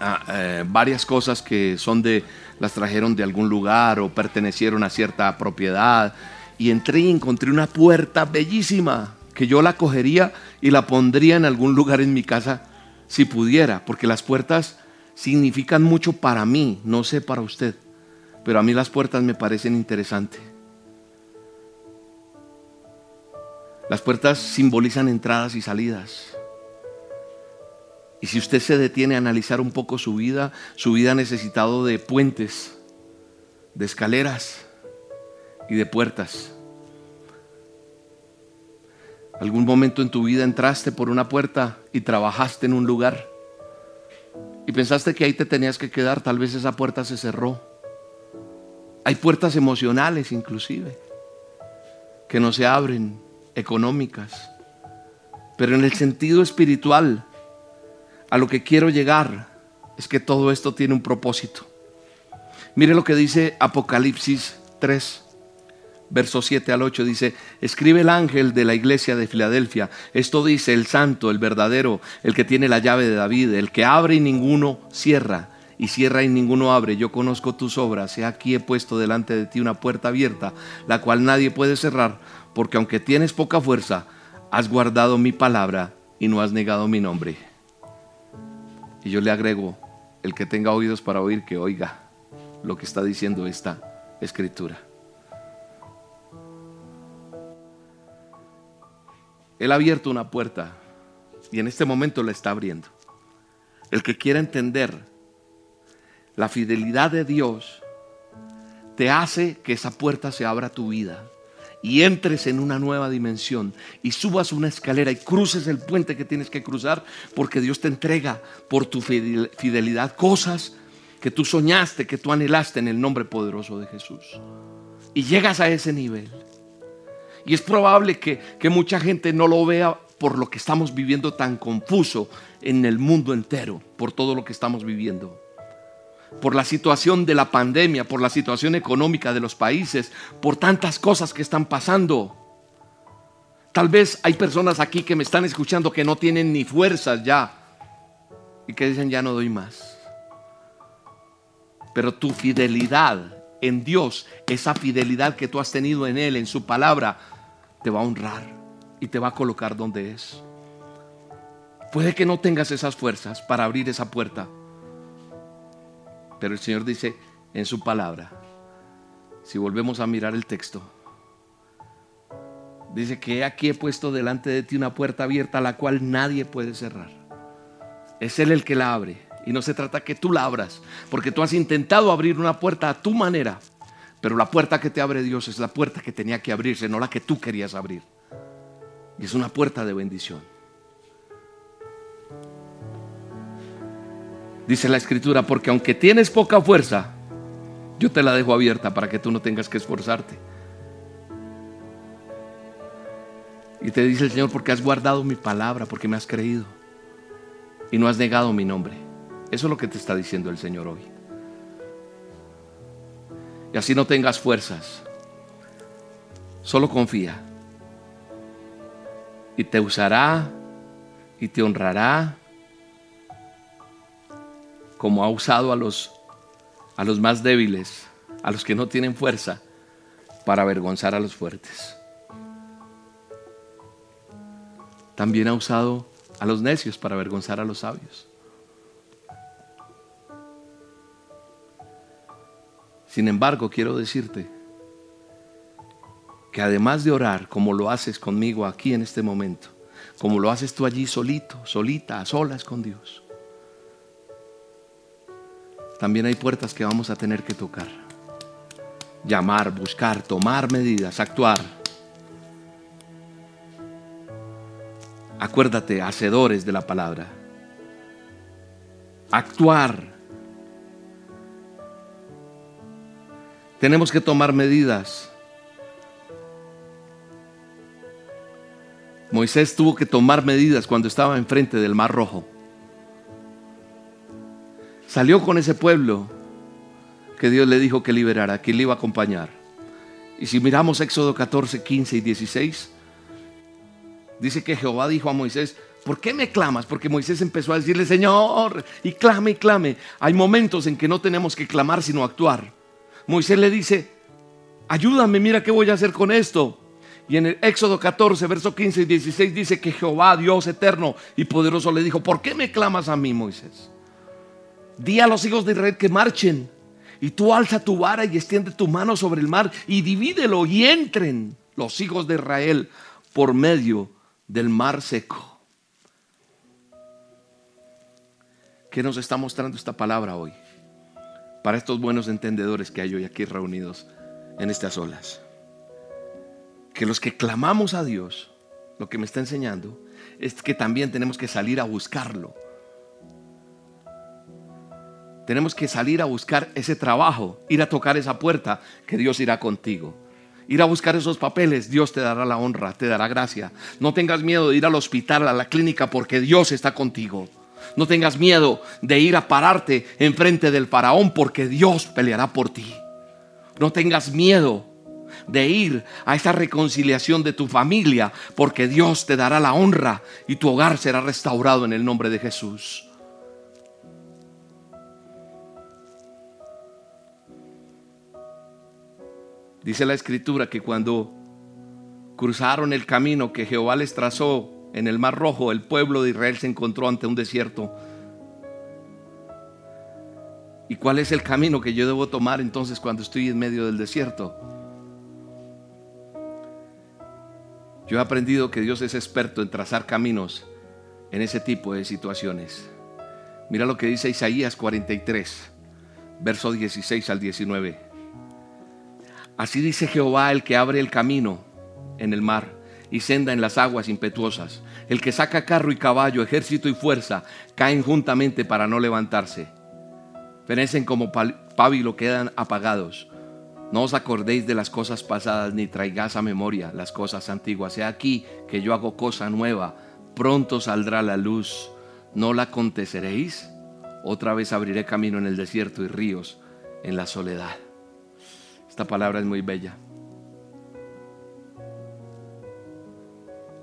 ah, eh, varias cosas que son de las trajeron de algún lugar o pertenecieron a cierta propiedad. Y entré y encontré una puerta bellísima que yo la cogería y la pondría en algún lugar en mi casa si pudiera, porque las puertas significan mucho para mí, no sé para usted, pero a mí las puertas me parecen interesantes. Las puertas simbolizan entradas y salidas. Y si usted se detiene a analizar un poco su vida, su vida ha necesitado de puentes, de escaleras y de puertas. ¿Algún momento en tu vida entraste por una puerta y trabajaste en un lugar? Y pensaste que ahí te tenías que quedar, tal vez esa puerta se cerró. Hay puertas emocionales inclusive, que no se abren, económicas. Pero en el sentido espiritual, a lo que quiero llegar es que todo esto tiene un propósito. Mire lo que dice Apocalipsis 3, verso 7 al 8. Dice, escribe el ángel de la iglesia de Filadelfia. Esto dice el santo, el verdadero, el que tiene la llave de David, el que abre y ninguno cierra, y cierra y ninguno abre. Yo conozco tus obras. He aquí he puesto delante de ti una puerta abierta, la cual nadie puede cerrar, porque aunque tienes poca fuerza, has guardado mi palabra y no has negado mi nombre. Y yo le agrego, el que tenga oídos para oír, que oiga lo que está diciendo esta escritura. Él ha abierto una puerta y en este momento la está abriendo. El que quiera entender la fidelidad de Dios te hace que esa puerta se abra a tu vida y entres en una nueva dimensión y subas una escalera y cruces el puente que tienes que cruzar porque Dios te entrega por tu fidelidad cosas que tú soñaste, que tú anhelaste en el nombre poderoso de Jesús. Y llegas a ese nivel. Y es probable que, que mucha gente no lo vea por lo que estamos viviendo tan confuso en el mundo entero, por todo lo que estamos viviendo por la situación de la pandemia, por la situación económica de los países, por tantas cosas que están pasando. Tal vez hay personas aquí que me están escuchando que no tienen ni fuerzas ya y que dicen ya no doy más. Pero tu fidelidad en Dios, esa fidelidad que tú has tenido en Él, en su palabra, te va a honrar y te va a colocar donde es. Puede que no tengas esas fuerzas para abrir esa puerta pero el Señor dice en su palabra, si volvemos a mirar el texto, dice que aquí he puesto delante de ti una puerta abierta a la cual nadie puede cerrar. Es Él el que la abre. Y no se trata que tú la abras, porque tú has intentado abrir una puerta a tu manera, pero la puerta que te abre Dios es la puerta que tenía que abrirse, no la que tú querías abrir. Y es una puerta de bendición. Dice la escritura, porque aunque tienes poca fuerza, yo te la dejo abierta para que tú no tengas que esforzarte. Y te dice el Señor, porque has guardado mi palabra, porque me has creído y no has negado mi nombre. Eso es lo que te está diciendo el Señor hoy. Y así no tengas fuerzas. Solo confía. Y te usará y te honrará como ha usado a los, a los más débiles, a los que no tienen fuerza, para avergonzar a los fuertes. También ha usado a los necios para avergonzar a los sabios. Sin embargo, quiero decirte que además de orar como lo haces conmigo aquí en este momento, como lo haces tú allí solito, solita, a solas con Dios, también hay puertas que vamos a tener que tocar. Llamar, buscar, tomar medidas, actuar. Acuérdate, hacedores de la palabra. Actuar. Tenemos que tomar medidas. Moisés tuvo que tomar medidas cuando estaba enfrente del Mar Rojo salió con ese pueblo que Dios le dijo que liberara, que le iba a acompañar. Y si miramos Éxodo 14, 15 y 16, dice que Jehová dijo a Moisés, ¿Por qué me clamas? Porque Moisés empezó a decirle, Señor, y clame y clame. Hay momentos en que no tenemos que clamar, sino actuar. Moisés le dice, ayúdame, mira qué voy a hacer con esto. Y en el Éxodo 14, verso 15 y 16 dice que Jehová, Dios eterno y poderoso, le dijo, ¿por qué me clamas a mí, Moisés? Di a los hijos de Israel que marchen. Y tú alza tu vara y extiende tu mano sobre el mar y divídelo y entren los hijos de Israel por medio del mar seco. ¿Qué nos está mostrando esta palabra hoy? Para estos buenos entendedores que hay hoy aquí reunidos en estas olas. Que los que clamamos a Dios, lo que me está enseñando, es que también tenemos que salir a buscarlo. Tenemos que salir a buscar ese trabajo, ir a tocar esa puerta, que Dios irá contigo. Ir a buscar esos papeles, Dios te dará la honra, te dará gracia. No tengas miedo de ir al hospital, a la clínica, porque Dios está contigo. No tengas miedo de ir a pararte enfrente del faraón, porque Dios peleará por ti. No tengas miedo de ir a esa reconciliación de tu familia, porque Dios te dará la honra y tu hogar será restaurado en el nombre de Jesús. Dice la escritura que cuando cruzaron el camino que Jehová les trazó en el Mar Rojo, el pueblo de Israel se encontró ante un desierto. ¿Y cuál es el camino que yo debo tomar entonces cuando estoy en medio del desierto? Yo he aprendido que Dios es experto en trazar caminos en ese tipo de situaciones. Mira lo que dice Isaías 43, verso 16 al 19. Así dice Jehová el que abre el camino en el mar y senda en las aguas impetuosas. El que saca carro y caballo, ejército y fuerza, caen juntamente para no levantarse. Perecen como pábilo, quedan apagados. No os acordéis de las cosas pasadas, ni traigáis a memoria las cosas antiguas. He aquí que yo hago cosa nueva. Pronto saldrá la luz. ¿No la aconteceréis? Otra vez abriré camino en el desierto y ríos en la soledad. Esta palabra es muy bella.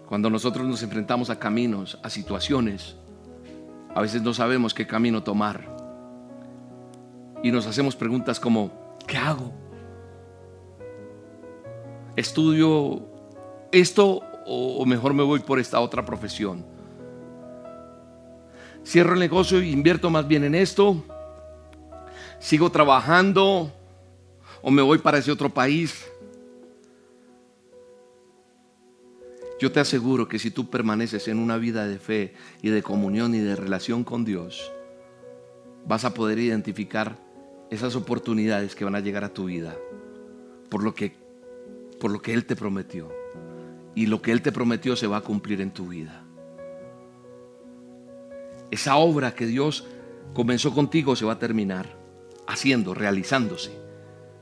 Cuando nosotros nos enfrentamos a caminos, a situaciones, a veces no sabemos qué camino tomar. Y nos hacemos preguntas como, ¿qué hago? ¿Estudio esto o mejor me voy por esta otra profesión? ¿Cierro el negocio e invierto más bien en esto? ¿Sigo trabajando? O me voy para ese otro país. Yo te aseguro que si tú permaneces en una vida de fe y de comunión y de relación con Dios, vas a poder identificar esas oportunidades que van a llegar a tu vida por lo que por lo que él te prometió. Y lo que él te prometió se va a cumplir en tu vida. Esa obra que Dios comenzó contigo se va a terminar haciendo, realizándose.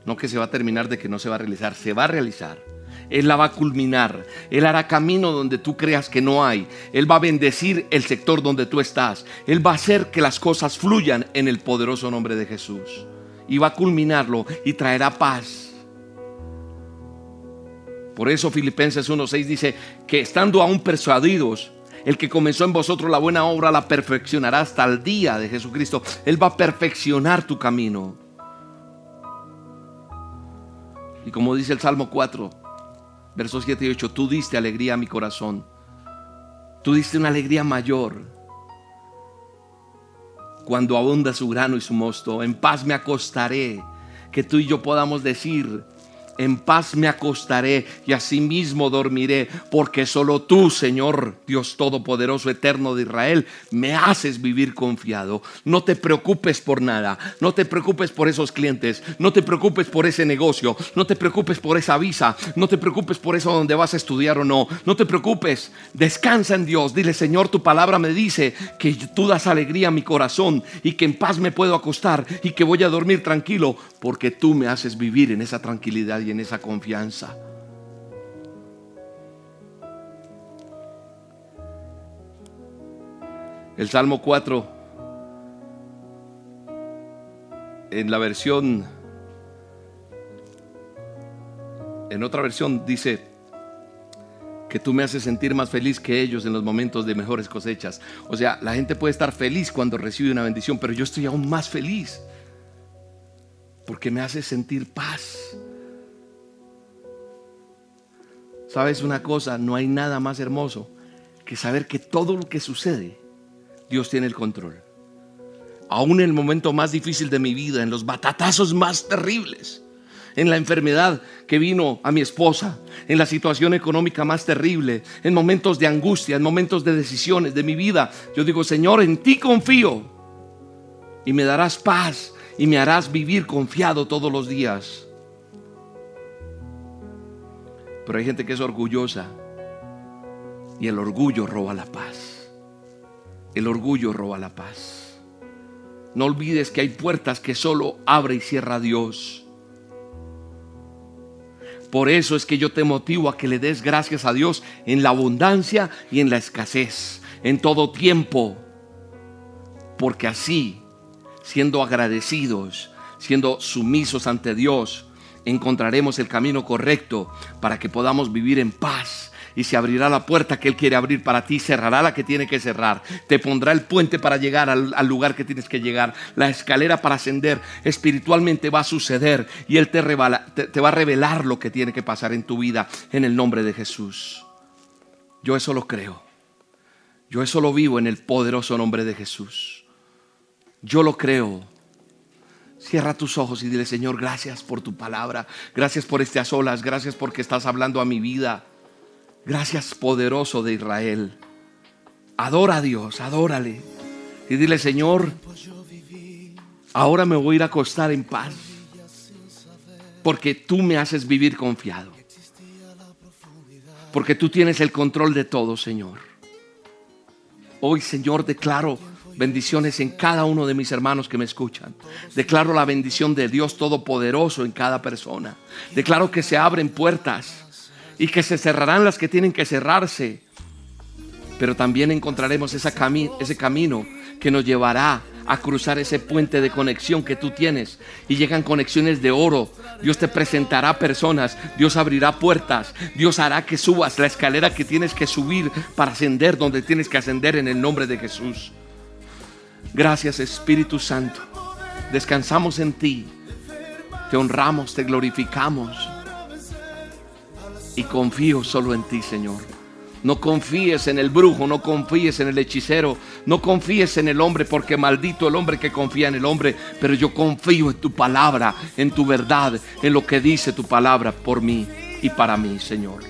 No que se va a terminar de que no se va a realizar, se va a realizar. Él la va a culminar. Él hará camino donde tú creas que no hay. Él va a bendecir el sector donde tú estás. Él va a hacer que las cosas fluyan en el poderoso nombre de Jesús. Y va a culminarlo y traerá paz. Por eso Filipenses 1.6 dice que estando aún persuadidos, el que comenzó en vosotros la buena obra la perfeccionará hasta el día de Jesucristo. Él va a perfeccionar tu camino. Y como dice el Salmo 4, versos 7 y 8, tú diste alegría a mi corazón. Tú diste una alegría mayor cuando abunda su grano y su mosto. En paz me acostaré. Que tú y yo podamos decir, en paz me acostaré y asimismo dormiré, porque solo tú, Señor Dios Todopoderoso, Eterno de Israel, me haces vivir confiado. No te preocupes por nada, no te preocupes por esos clientes, no te preocupes por ese negocio, no te preocupes por esa visa, no te preocupes por eso donde vas a estudiar o no, no te preocupes, descansa en Dios, dile Señor, tu palabra me dice que tú das alegría a mi corazón y que en paz me puedo acostar y que voy a dormir tranquilo, porque tú me haces vivir en esa tranquilidad y en esa confianza. El Salmo 4, en la versión, en otra versión dice que tú me haces sentir más feliz que ellos en los momentos de mejores cosechas. O sea, la gente puede estar feliz cuando recibe una bendición, pero yo estoy aún más feliz porque me hace sentir paz. ¿Sabes una cosa? No hay nada más hermoso que saber que todo lo que sucede, Dios tiene el control. Aún en el momento más difícil de mi vida, en los batatazos más terribles, en la enfermedad que vino a mi esposa, en la situación económica más terrible, en momentos de angustia, en momentos de decisiones de mi vida. Yo digo, Señor, en ti confío y me darás paz y me harás vivir confiado todos los días. Pero hay gente que es orgullosa y el orgullo roba la paz. El orgullo roba la paz. No olvides que hay puertas que solo abre y cierra Dios. Por eso es que yo te motivo a que le des gracias a Dios en la abundancia y en la escasez, en todo tiempo. Porque así, siendo agradecidos, siendo sumisos ante Dios, encontraremos el camino correcto para que podamos vivir en paz y se abrirá la puerta que Él quiere abrir para ti, cerrará la que tiene que cerrar, te pondrá el puente para llegar al, lugar que tienes que llegar, la escalera para ascender, espiritualmente va a suceder y Él te, te va a revelar lo que tiene que pasar en tu vida en el nombre de Jesús. Yo eso lo creo. Yo eso lo vivo en el poderoso nombre de Jesús. Yo lo creo. Cierra tus ojos y dile, Señor, gracias por tu palabra. Gracias por estas olas. Gracias porque estás hablando a mi vida. Gracias poderoso de Israel. Adora a Dios, adórale. Y dile, Señor, ahora me voy a ir a acostar en paz. Porque tú me haces vivir confiado. Porque tú tienes el control de todo, Señor. Hoy, Señor, declaro bendiciones en cada uno de mis hermanos que me escuchan. Declaro la bendición de Dios Todopoderoso en cada persona. Declaro que se abren puertas y que se cerrarán las que tienen que cerrarse. Pero también encontraremos ese camino que nos llevará a cruzar ese puente de conexión que tú tienes y llegan conexiones de oro. Dios te presentará personas, Dios abrirá puertas, Dios hará que subas la escalera que tienes que subir para ascender donde tienes que ascender en el nombre de Jesús. Gracias Espíritu Santo. Descansamos en ti. Te honramos, te glorificamos y confío solo en ti, Señor. No confíes en el brujo, no confíes en el hechicero, no confíes en el hombre, porque maldito el hombre que confía en el hombre, pero yo confío en tu palabra, en tu verdad, en lo que dice tu palabra por mí y para mí, Señor.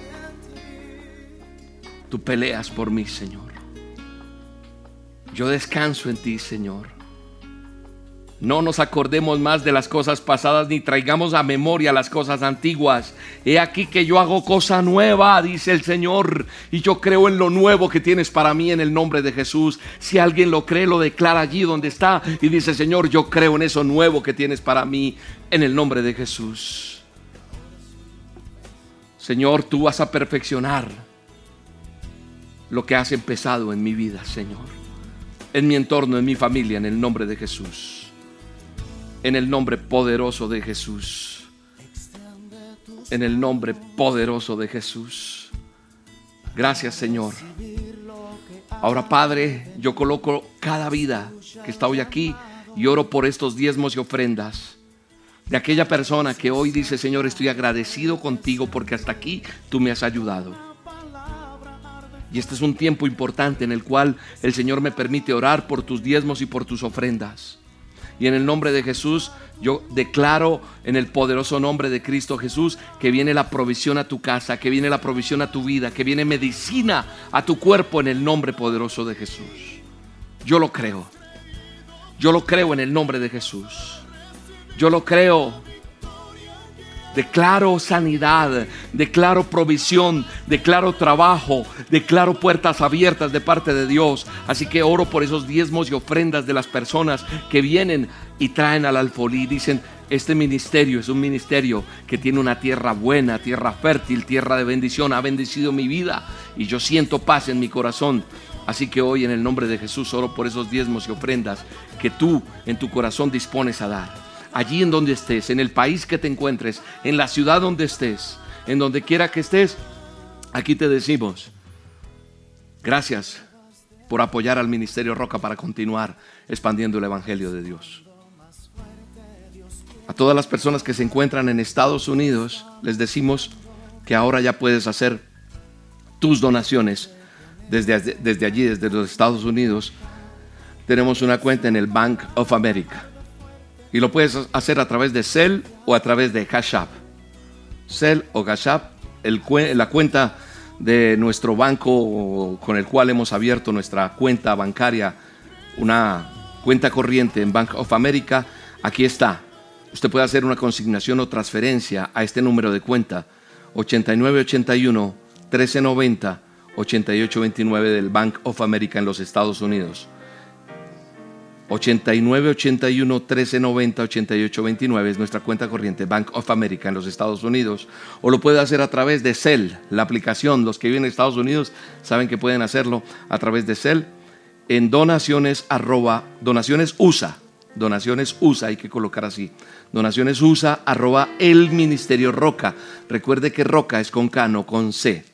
Tú peleas por mí, Señor. Yo descanso en ti, Señor. No nos acordemos más de las cosas pasadas ni traigamos a memoria las cosas antiguas. He aquí que yo hago cosa nueva, dice el Señor, y yo creo en lo nuevo que tienes para mí en el nombre de Jesús. Si alguien lo cree, lo declara allí donde está y dice, Señor, yo creo en eso nuevo que tienes para mí en el nombre de Jesús. Señor, tú vas a perfeccionar lo que has empezado en mi vida, Señor, en mi entorno, en mi familia, en el nombre de Jesús en el nombre poderoso de Jesús. En el nombre poderoso de Jesús. Gracias Señor. Ahora Padre, yo coloco cada vida que está hoy aquí y oro por estos diezmos y ofrendas de aquella persona que hoy dice, Señor, estoy agradecido contigo porque hasta aquí tú me has ayudado. Y este es un tiempo importante en el cual el Señor me permite orar por tus diezmos y por tus ofrendas. Y en el nombre de Jesús, yo declaro en el poderoso nombre de Cristo Jesús que viene la provisión a tu casa, que viene la provisión a tu vida, que viene medicina a tu cuerpo en el nombre poderoso de Jesús. Yo lo creo. Yo lo creo en el nombre de Jesús. Yo lo creo Declaro sanidad, declaro provisión, declaro trabajo, declaro puertas abiertas de parte de Dios. Así que oro por esos diezmos y ofrendas de las personas que vienen y traen al alfolí. Dicen, este ministerio es un ministerio que tiene una tierra buena, tierra fértil, tierra de bendición. Ha bendecido mi vida y yo siento paz en mi corazón. Así que hoy en el nombre de Jesús oro por esos diezmos y ofrendas que tú en tu corazón dispones a dar allí en donde estés, en el país que te encuentres, en la ciudad donde estés, en donde quiera que estés, Aquí te decimos, gracias por apoyar al Ministerio Roca para continuar expandiendo el Evangelio de Dios. A todas las personas que se encuentran en Estados Unidos, les decimos que ahora ya puedes hacer tus donaciones desde, desde allí, desde los Estados Unidos. Tenemos una cuenta en el Bank of America. Y lo puedes hacer a través de Cell o a través de Cash App. Cell o Cash App, la cuenta de nuestro banco con el cual hemos abierto nuestra cuenta bancaria, una cuenta corriente en Bank of America, aquí está. Usted puede hacer una consignación o transferencia a este número de cuenta 8981 1390 8829 del Bank of America en los Estados Unidos. 8981 1390 8829 es nuestra cuenta corriente Bank of America en los Estados Unidos o lo puede hacer a través de Cell, la aplicación. Los que viven en Estados Unidos saben que pueden hacerlo a través de Cell en donaciones arroba donaciones USA. Donaciones USA, hay que colocar así. Donaciones USA arroba el Ministerio Roca. Recuerde que Roca es con K, no con C.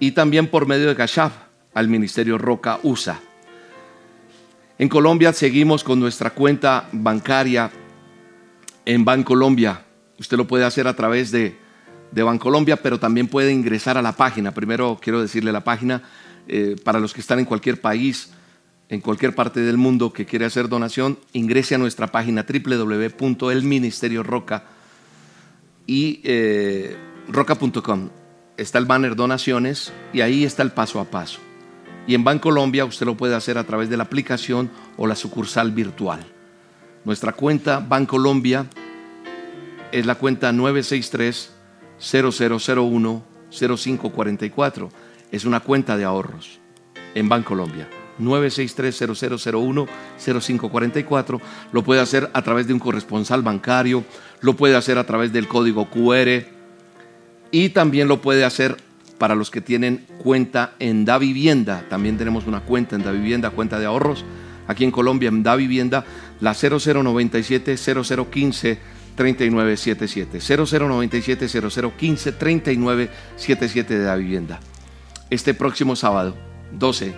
Y también por medio de Cash al Ministerio Roca USA. En Colombia seguimos con nuestra cuenta bancaria en Bancolombia. Usted lo puede hacer a través de, de Bancolombia, pero también puede ingresar a la página. Primero quiero decirle la página eh, para los que están en cualquier país, en cualquier parte del mundo que quiere hacer donación, ingrese a nuestra página www.elministerioroca y eh, roca.com. Está el banner donaciones y ahí está el paso a paso. Y en Bancolombia usted lo puede hacer a través de la aplicación o la sucursal virtual. Nuestra cuenta Bancolombia es la cuenta 963 0001 0544. Es una cuenta de ahorros en Bancolombia. 963-0001-0544. Lo puede hacer a través de un corresponsal bancario, lo puede hacer a través del código QR y también lo puede hacer para los que tienen cuenta en Da Vivienda. También tenemos una cuenta en Da Vivienda, cuenta de ahorros. Aquí en Colombia, en Da Vivienda, la 0097 0015 3977. 0097 0015 3977 de Da Vivienda. Este próximo sábado, 12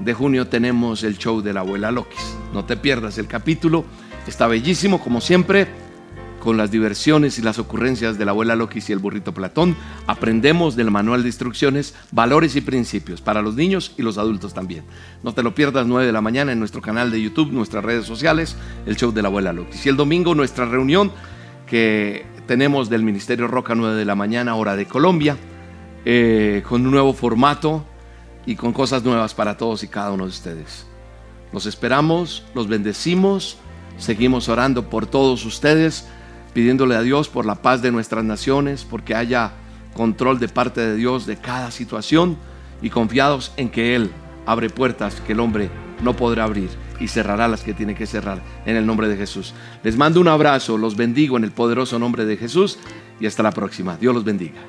de junio, tenemos el show de la abuela Lokis. No te pierdas el capítulo. Está bellísimo, como siempre con las diversiones y las ocurrencias de la abuela Loquis y el burrito Platón, aprendemos del manual de instrucciones valores y principios para los niños y los adultos también. No te lo pierdas 9 de la mañana en nuestro canal de YouTube, nuestras redes sociales, el show de la abuela Loquis. Y el domingo nuestra reunión que tenemos del Ministerio Roca 9 de la mañana, hora de Colombia, eh, con un nuevo formato y con cosas nuevas para todos y cada uno de ustedes. Los esperamos, los bendecimos, seguimos orando por todos ustedes pidiéndole a Dios por la paz de nuestras naciones, porque haya control de parte de Dios de cada situación y confiados en que Él abre puertas que el hombre no podrá abrir y cerrará las que tiene que cerrar en el nombre de Jesús. Les mando un abrazo, los bendigo en el poderoso nombre de Jesús y hasta la próxima. Dios los bendiga.